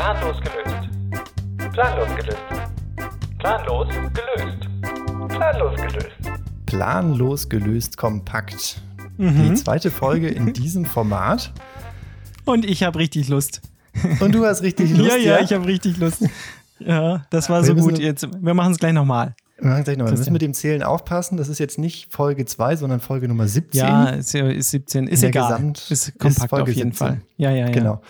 Planlos gelöst. Planlos gelöst. Planlos gelöst. Planlos gelöst. Planlos gelöst kompakt. Mhm. Die zweite Folge in diesem Format. Und ich habe richtig Lust. Und du hast richtig Lust. ja, ja, ich habe richtig Lust. Ja, das war Wir so gut. Jetzt, wir machen es gleich nochmal. Wir machen gleich noch mal. Wir müssen mit dem Zählen aufpassen. Das ist jetzt nicht Folge 2, sondern Folge Nummer 17. Ja, ist, ja- ist 17. Ist egal. Gesamt- ist ist kompakt Folge auf jeden 17. Fall. Ja, ja, ja. Genau.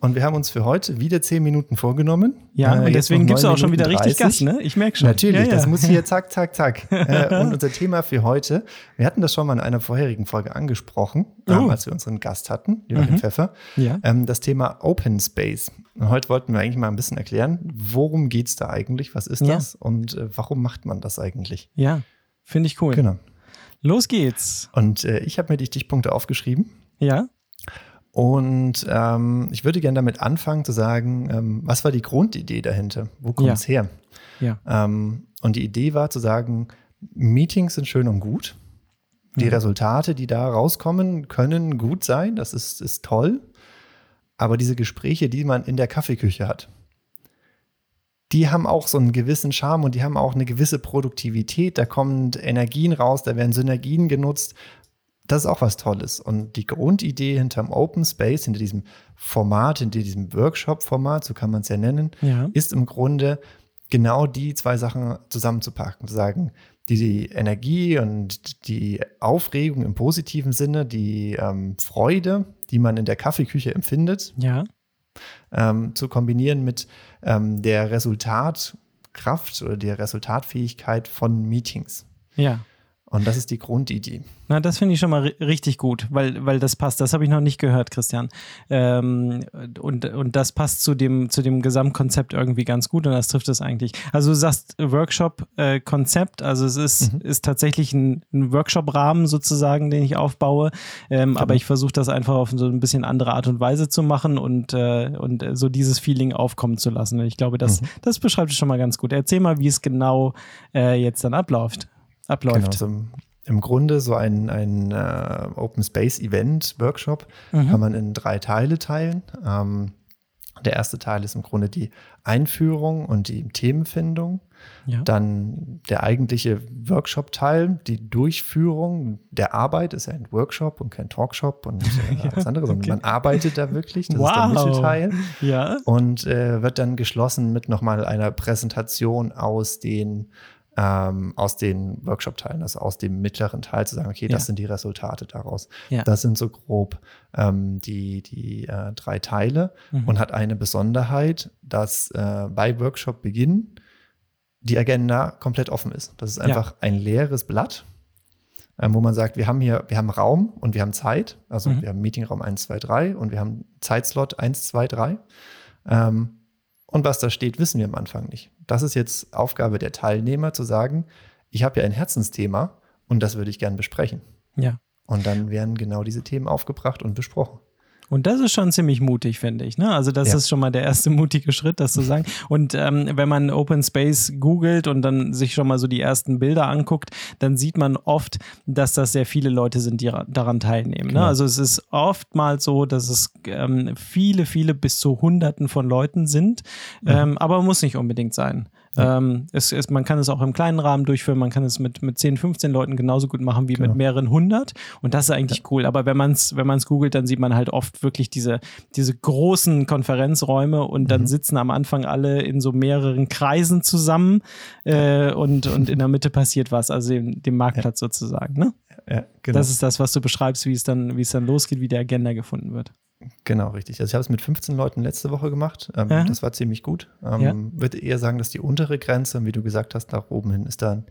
Und wir haben uns für heute wieder 10 Minuten vorgenommen. Ja, Äh, und deswegen gibst du 9 auch schon wieder Minuten richtig 30. Gas, ne? Ich merke schon. Natürlich, ja, ja. das muss hier zack, zack, zack. äh, und unser Thema für heute, wir hatten das schon mal in einer vorherigen Folge angesprochen, ähm, Oh. als wir unseren Gast hatten, Joachim Pfeffer, Ja. ähm, das Thema Open Space. Und heute wollten wir eigentlich mal ein bisschen erklären, worum geht es da eigentlich, was ist das und äh, warum macht man das eigentlich? Ja, finde ich cool. Genau. Los geht's. Und äh, ich habe mir die Stichpunkte aufgeschrieben. Ja, Und ähm, ich würde gerne damit anfangen zu sagen, ähm, was war die Grundidee dahinter? Wo kommt es her? ja, Ähm, und die Idee war zu sagen, Meetings sind schön und gut. Die Mhm. Resultate, die da rauskommen, können gut sein. Das ist, ist toll. Aber diese Gespräche, die man in der Kaffeeküche hat, die haben auch so einen gewissen Charme und die haben auch eine gewisse Produktivität. Da kommen Energien raus, da werden Synergien genutzt. Das ist auch was Tolles. Und die Grundidee hinterm Open Space, hinter diesem Format, hinter diesem Workshop-Format, so kann man es ja nennen, ja. ist im Grunde genau die zwei Sachen zusammenzupacken. Zu sagen, die Energie und die Aufregung im positiven Sinne, die ähm, Freude, die man in der Kaffeeküche empfindet, Ja, ähm, zu kombinieren mit ähm, der Resultatkraft oder der Resultatfähigkeit von Meetings. ja. Und das ist die Grundidee. Na, das finde ich schon mal ri- richtig gut, weil, weil das passt. Das habe ich noch nicht gehört, Christian. Ähm, und, und das passt zu dem, zu dem Gesamtkonzept irgendwie ganz gut und das trifft es eigentlich. Also du sagst Workshop-Konzept, also es ist, ist tatsächlich ein, ein Workshop-Rahmen sozusagen, den ich aufbaue, ähm, aber ich versuche das einfach auf so ein bisschen andere Art und Weise zu machen und, äh, und äh, so dieses Feeling aufkommen zu lassen. Und ich glaube, das, das beschreibt es schon mal ganz gut. Erzähl mal, wie es genau äh, jetzt dann abläuft. Abläuft. Genau, so im, im Grunde so ein, ein äh, Open Space Event Workshop Mhm. kann man in drei Teile teilen. Ähm, der erste Teil ist im Grunde die Einführung und die Themenfindung. Ja. Dann der eigentliche Workshop-Teil, die Durchführung der Arbeit, ist ja ein Workshop und kein Talkshop und äh, alles andere, sondern okay. man arbeitet da wirklich. Das Wow. ist der Mittelteil. Ja. Und äh, wird dann geschlossen mit nochmal einer Präsentation aus den, ähm, aus den Workshop-Teilen, also aus dem mittleren Teil zu sagen, okay, das Ja. sind die Resultate daraus. Ja. Das sind so grob ähm, die, die äh, drei Teile Mhm. und hat eine Besonderheit, dass äh, bei Workshop-Beginn die Agenda komplett offen ist. Das ist einfach ein leeres Blatt, ähm, wo man sagt, wir haben hier, wir haben Raum und wir haben Zeit. Also Mhm. wir haben Meetingraum 1, 2, 3 und wir haben Zeitslot 1, 2, 3. Ähm, und was da steht, wissen wir am Anfang nicht. Das ist jetzt Aufgabe der Teilnehmer zu sagen, ich habe ja ein Herzensthema und das würde ich gern besprechen. Ja. Und dann werden genau diese Themen aufgebracht und besprochen. Und das ist schon ziemlich mutig, finde ich. Ne? Also das Ja. ist schon mal der erste mutige Schritt, das zu sagen. Und ähm, wenn man Open Space googelt und dann sich schon mal so die ersten Bilder anguckt, dann sieht man oft, dass das sehr viele Leute sind, die ra- daran teilnehmen. Ne? Genau. Also es ist oftmals so, dass es ähm, viele, viele bis zu Hunderten von Leuten sind, Mhm. ähm, aber muss nicht unbedingt sein. Ähm, es, es, man kann es auch im kleinen Rahmen durchführen, man kann es mit, mit 10, 15 Leuten genauso gut machen wie Genau. mit mehreren hundert. Und das ist eigentlich cool. Aber wenn man es wenn man's googelt, dann sieht man halt oft wirklich diese, diese großen Konferenzräume und Mhm. dann sitzen am Anfang alle in so mehreren Kreisen zusammen äh, und, und in der Mitte passiert was, also dem, dem Marktplatz sozusagen. Ne? Ja, genau. Das ist das, was du beschreibst, wie es dann, wie es dann losgeht, wie die Agenda gefunden wird. Genau, richtig. Also ich habe es mit 15 Leuten letzte Woche gemacht. Ähm, Ja. Das war ziemlich gut. Ähm, Ja. Würde eher sagen, dass die untere Grenze, wie du gesagt hast, nach oben hin ist da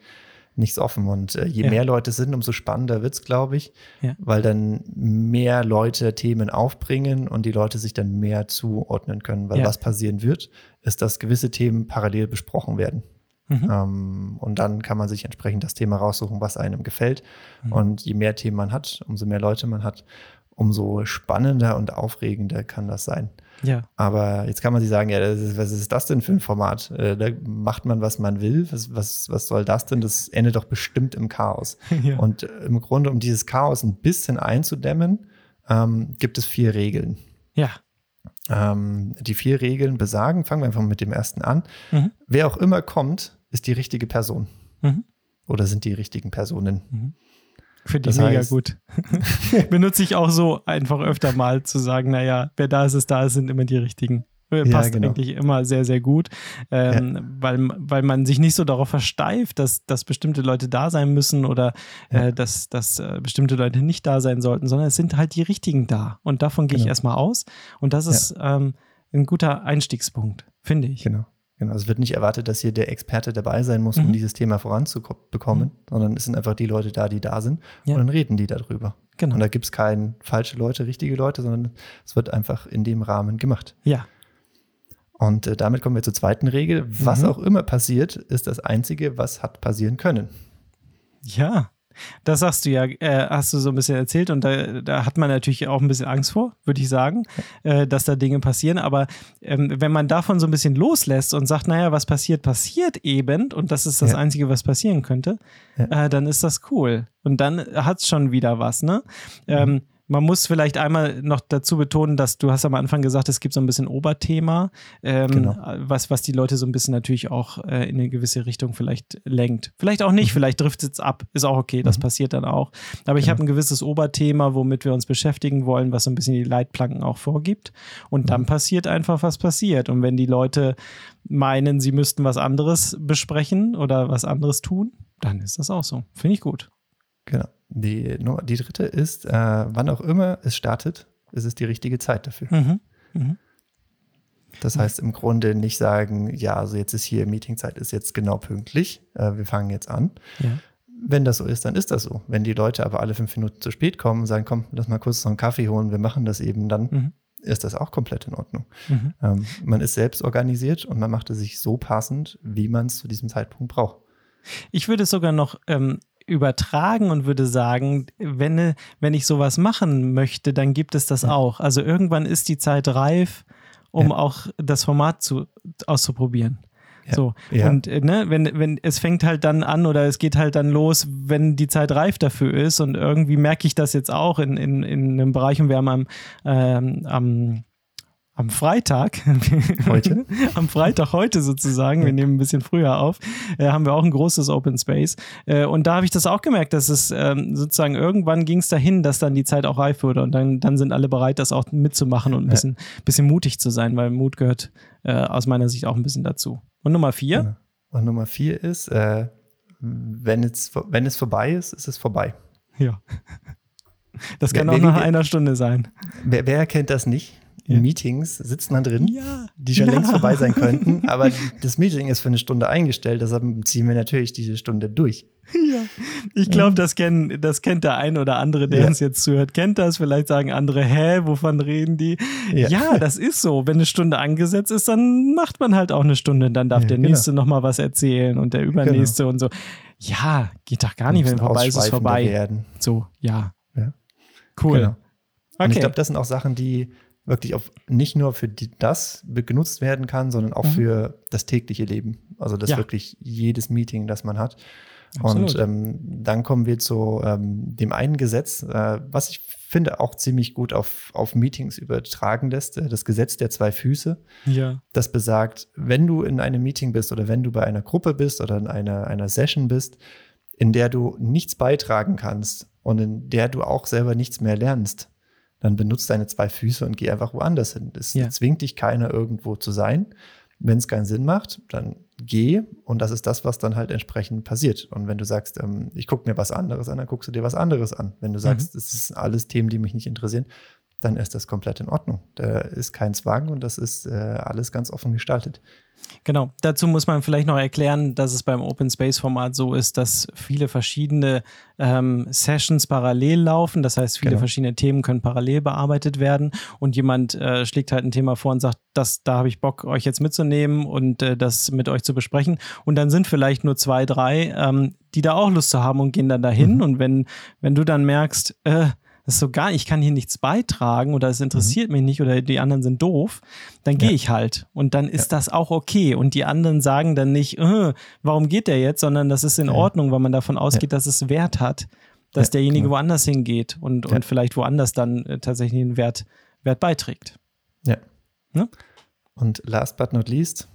nichts offen. Und äh, je Ja. mehr Leute sind, umso spannender wird's, glaube ich, weil dann mehr Leute Themen aufbringen und die Leute sich dann mehr zuordnen können. Weil was passieren wird, ist, dass gewisse Themen parallel besprochen werden. Mhm. Ähm, und dann kann man sich entsprechend das Thema raussuchen, was einem gefällt. Mhm. Und je mehr Themen man hat, umso mehr Leute man hat, umso spannender und aufregender kann das sein. Ja. Aber jetzt kann man sich sagen, ja, ist, was ist das denn für ein Format? Äh, da macht man, was man will. Was, was, was soll das denn? Das endet doch bestimmt im Chaos. Ja. Und äh, im Grunde, um dieses Chaos ein bisschen einzudämmen, ähm, gibt es vier Regeln. Ja. Ähm, die vier Regeln besagen, fangen wir einfach mit dem ersten an. Mhm. Wer auch immer kommt, ist die richtige Person. Mhm. Oder sind die richtigen Personen. Finde ich Das mega heißt- gut. Benutze ich auch so einfach öfter mal zu sagen, naja, wer da ist, ist da, es sind immer die richtigen. Äh, Ja, Passt genau. eigentlich immer sehr, sehr gut, ähm, weil, weil man sich nicht so darauf versteift, dass, dass bestimmte Leute da sein müssen oder Ja. äh, dass, dass äh, bestimmte Leute nicht da sein sollten, sondern es sind halt die richtigen da. Und davon gehe ich Genau. erstmal aus. Und das ist ähm, ein guter Einstiegspunkt, finde ich. Genau. Genau. Es wird nicht erwartet, dass hier der Experte dabei sein muss, Mhm. um dieses Thema voranzubekommen, sondern es sind einfach die Leute da, die da sind Ja. und dann reden die darüber. Genau. Und da gibt es keine falsche Leute, richtige Leute, sondern es wird einfach in dem Rahmen gemacht. Ja. Und äh, damit kommen wir zur zweiten Regel. Was Mhm. auch immer passiert, ist das Einzige, was hat passieren können. Ja, das sagst du ja, äh, hast du so ein bisschen erzählt und da, da hat man natürlich auch ein bisschen Angst vor, würde ich sagen, äh, dass da Dinge passieren. Aber ähm, wenn man davon so ein bisschen loslässt und sagt, naja, was passiert, passiert eben und das ist das Ja. Einzige, was passieren könnte, Ja. äh, dann ist das cool. Und dann hat es schon wieder was, ne? Mhm. Ähm, man muss vielleicht einmal noch dazu betonen, dass du hast am Anfang gesagt, es gibt so ein bisschen Oberthema, ähm, Genau. was, was die Leute so ein bisschen natürlich auch äh, in eine gewisse Richtung vielleicht lenkt. Vielleicht auch nicht, vielleicht driftet es ab, ist auch okay, das Mhm. passiert dann auch. Aber ich Genau. habe ein gewisses Oberthema, womit wir uns beschäftigen wollen, was so ein bisschen die Leitplanken auch vorgibt. Und dann Mhm. passiert einfach, was passiert. Und wenn die Leute meinen, sie müssten was anderes besprechen oder was anderes tun, dann ist das auch so. Finde ich gut. Genau. Die, die dritte ist, äh, wann auch immer es startet, ist es die richtige Zeit dafür. Mhm. Mhm. Das heißt im Grunde nicht sagen, ja, also jetzt ist hier Meetingzeit, ist jetzt genau pünktlich, äh, wir fangen jetzt an. Ja. Wenn das so ist, dann ist das so. Wenn die Leute aber alle fünf Minuten zu spät kommen und sagen, komm, lass mal kurz noch einen Kaffee holen, wir machen das eben, dann Mhm. ist das auch komplett in Ordnung. Mhm. Ähm, man ist selbst organisiert und man macht es sich so passend, wie man es zu diesem Zeitpunkt braucht. Ich würde es sogar noch ähm, übertragen und würde sagen, wenn, wenn ich sowas machen möchte, dann gibt es das Ja. auch. Also irgendwann ist die Zeit reif, um Ja. auch das Format zu, auszuprobieren. Ja. So. Und äh, ne, wenn, wenn es fängt halt dann an oder es geht halt dann los, wenn die Zeit reif dafür ist. Und irgendwie merke ich das jetzt auch in, in, in einem Bereich und wir haben am, ähm, am am Freitag, Heute? am Freitag heute sozusagen, wir nehmen ein bisschen früher auf, äh, haben wir auch ein großes Open Space. Äh, und da habe ich das auch gemerkt, dass es ähm, sozusagen irgendwann ging es dahin, dass dann die Zeit auch reif wurde und dann, dann sind alle bereit, das auch mitzumachen und ein bisschen, bisschen mutig zu sein, weil Mut gehört äh, aus meiner Sicht auch ein bisschen dazu. Und Nummer vier, Genau. Und Nummer vier ist, äh, wenn, es, wenn es vorbei ist, ist es vorbei. ja. Das kann Wer- auch nach einer Stunde sein. Wer, wer kennt das nicht? Ja. Meetings sitzen da drin, Ja. die schon Ja. längst vorbei sein könnten, aber das Meeting ist für eine Stunde eingestellt, deshalb ziehen wir natürlich diese Stunde durch. Ja, ich glaube, das, kenn, das kennt der ein oder andere, der uns jetzt zuhört, kennt das. Vielleicht sagen andere, hä, wovon reden die? Ja. Das ist so. Wenn eine Stunde angesetzt ist, dann macht man halt auch eine Stunde. Dann darf der genau. nächste nochmal was erzählen und der übernächste und so. Ja, geht doch gar nicht, wenn vorbei ist, ist vorbei. Werden. So, ja. Cool. Genau. Und Okay. ich glaube, das sind auch Sachen, die wirklich auf, nicht nur für die, das genutzt werden kann, sondern auch Mhm. für das tägliche Leben. Also das Ja. wirklich jedes Meeting, das man hat. Absolut. Und ähm, dann kommen wir zu ähm, dem einen Gesetz, äh, was ich finde auch ziemlich gut auf, auf Meetings übertragen lässt, äh, das Gesetz der zwei Füße. ja. Das besagt, wenn du in einem Meeting bist oder wenn du bei einer Gruppe bist oder in einer, einer Session bist, in der du nichts beitragen kannst und in der du auch selber nichts mehr lernst, dann benutzt deine zwei Füße und geh einfach woanders hin. Es Ja. zwingt dich keiner irgendwo zu sein. Wenn es keinen Sinn macht, dann geh und das ist das, was dann halt entsprechend passiert. Und wenn du sagst, ähm, ich gucke mir was anderes an, dann guckst du dir was anderes an. Wenn du sagst, es ist alles Themen, die mich nicht interessieren, dann ist das komplett in Ordnung. Da ist kein Zwang und das ist äh, alles ganz offen gestaltet. Genau. Dazu muss man vielleicht noch erklären, dass es beim Open Space Format so ist, dass viele verschiedene ähm, Sessions parallel laufen. Das heißt, viele Genau. verschiedene Themen können parallel bearbeitet werden und jemand äh, schlägt halt ein Thema vor und sagt, das, da habe ich Bock, euch jetzt mitzunehmen und äh, das mit euch zu besprechen. Und dann sind vielleicht nur zwei, drei, ähm, die da auch Lust zu haben und gehen dann dahin. Mhm. Und wenn, wenn du dann merkst, äh, das ist so gar, ich kann hier nichts beitragen oder es interessiert mich nicht oder die anderen sind doof, dann gehe Mhm. Ja. ich halt. Und dann ist das auch okay. Und die anderen sagen dann nicht, äh, warum geht der jetzt, sondern das ist in Ja. Ordnung, weil man davon ausgeht, dass es Wert hat, dass Ja, derjenige genau. woanders hingeht und, Ja. und vielleicht woanders dann äh, tatsächlich einen Wert, Wert beiträgt. Ja. Ne? Und last but not least,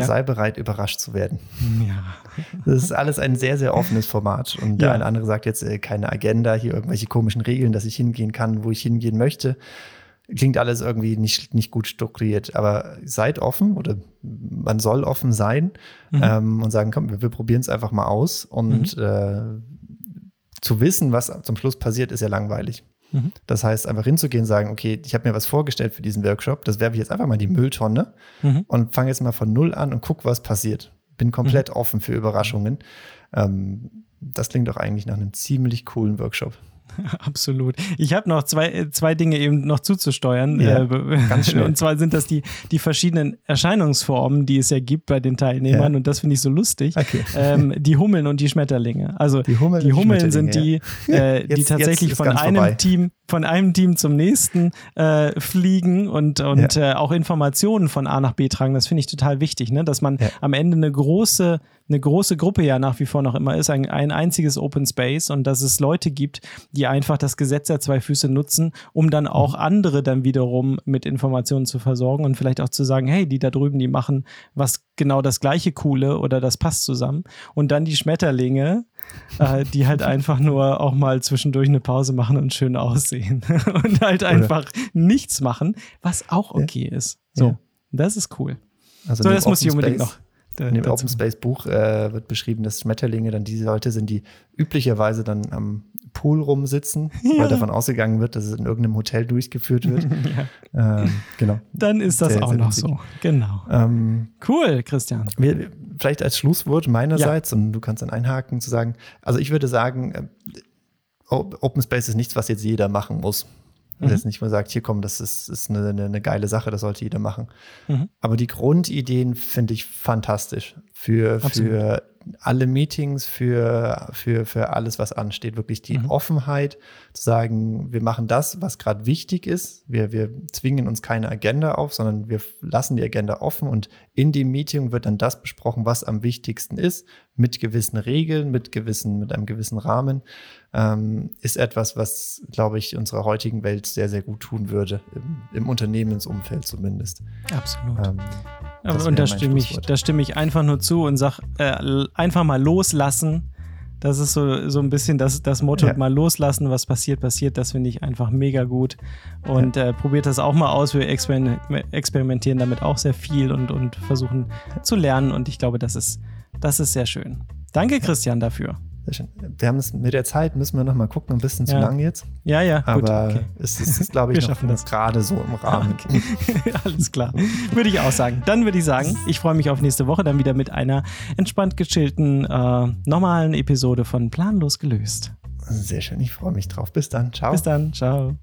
Ja. sei bereit, überrascht zu werden. Ja. Das ist alles ein sehr, sehr offenes Format. Und der Ja. eine andere sagt jetzt äh, keine Agenda, hier irgendwelche komischen Regeln, dass ich hingehen kann, wo ich hingehen möchte. Klingt alles irgendwie nicht, nicht gut strukturiert. Aber seid offen oder man soll offen sein ähm, und sagen, komm, wir, wir probieren es einfach mal aus. Und äh, zu wissen, was zum Schluss passiert, ist ja langweilig. Mhm. Das heißt, einfach hinzugehen und sagen, okay, ich habe mir was vorgestellt für diesen Workshop, das werfe ich jetzt einfach mal in die Mülltonne Mhm. und fange jetzt mal von null an und guck, was passiert. Bin komplett offen für Überraschungen. Ähm, das klingt doch eigentlich nach einem ziemlich coolen Workshop. Absolut. Ich habe noch zwei, äh, zwei Dinge eben noch zuzusteuern. Ja, Äh, ganz schnell. Und zwar sind das die, die verschiedenen Erscheinungsformen, die es ja gibt bei den Teilnehmern. Ja. Und das finde ich so lustig. Okay. Ähm, die Hummeln und die Schmetterlinge. Also Die Hummeln die die Hummeln sind die, äh, die Jetzt- tatsächlich jetzt ist von einem vorbei. Team, von einem Team zum nächsten äh, fliegen und, und äh, auch Informationen von A nach B tragen. Das finde ich total wichtig, ne? dass man Ja. am Ende eine große, eine große Gruppe ja nach wie vor noch immer ist, ein, ein einziges Open Space und dass es Leute gibt, die einfach das Gesetz der zwei Füße nutzen, um dann auch Mhm. andere dann wiederum mit Informationen zu versorgen und vielleicht auch zu sagen, hey, die da drüben, die machen was genau das gleiche Coole oder das passt zusammen. Und dann die Schmetterlinge, äh, die halt einfach nur auch mal zwischendurch eine Pause machen und schön aussehen und halt einfach nichts machen, was auch okay ist. So, Ja. das ist cool. Also So, das muss ich unbedingt Space- noch. In dem. Open Space Buch äh, wird beschrieben, dass Schmetterlinge dann diese Leute sind, die üblicherweise dann am Pool rumsitzen, weil davon ausgegangen wird, dass es in irgendeinem Hotel durchgeführt wird. ähm, genau. Dann ist das Sehr, auch sehr noch witzig. so. Genau. Ähm, Cool, Christian. wir, vielleicht als Schlusswort meinerseits, und du kannst dann einhaken, zu sagen, also ich würde sagen, äh, Open Space ist nichts, was jetzt jeder machen muss. Das ist jetzt nicht, man sagt, hier komm, das ist, ist eine, eine, eine geile Sache, das sollte jeder machen. Mhm. Aber die Grundideen finde ich fantastisch für, für alle Meetings, für, für, für alles, was ansteht. Wirklich die Offenheit zu sagen, wir machen das, was gerade wichtig ist. Wir, wir zwingen uns keine Agenda auf, sondern wir lassen die Agenda offen und in dem Meeting wird dann das besprochen, was am wichtigsten ist, mit gewissen Regeln, mit gewissen, mit einem gewissen Rahmen, ähm, ist etwas, was, glaube ich, unserer heutigen Welt sehr, sehr gut tun würde, im, im Unternehmensumfeld zumindest. Absolut. Ähm, und da stimme, ich, da stimme ich einfach nur zu und sag, äh, einfach mal loslassen. Das ist so, so ein bisschen das, das Motto, Ja. mal loslassen, was passiert, passiert. Das finde ich einfach mega gut. Und äh, probiert das auch mal aus. Wir exper experimentieren damit auch sehr viel und, und versuchen zu lernen. Und ich glaube, das ist, das ist sehr schön. Danke, Christian, dafür. Wir haben es mit der Zeit, müssen wir noch mal gucken, ein bisschen zu Ja. lang jetzt. Ja, ja, gut. Aber Okay. es ist, ist glaube Wir ich, noch schaffen das. gerade so im Rahmen. Alles klar. Würde ich auch sagen. Dann würde ich sagen, ich freue mich auf nächste Woche dann wieder mit einer entspannt gechillten, äh, normalen Episode von Planlos gelöst. Sehr schön, ich freue mich drauf. Bis dann. Ciao. Bis dann. Ciao.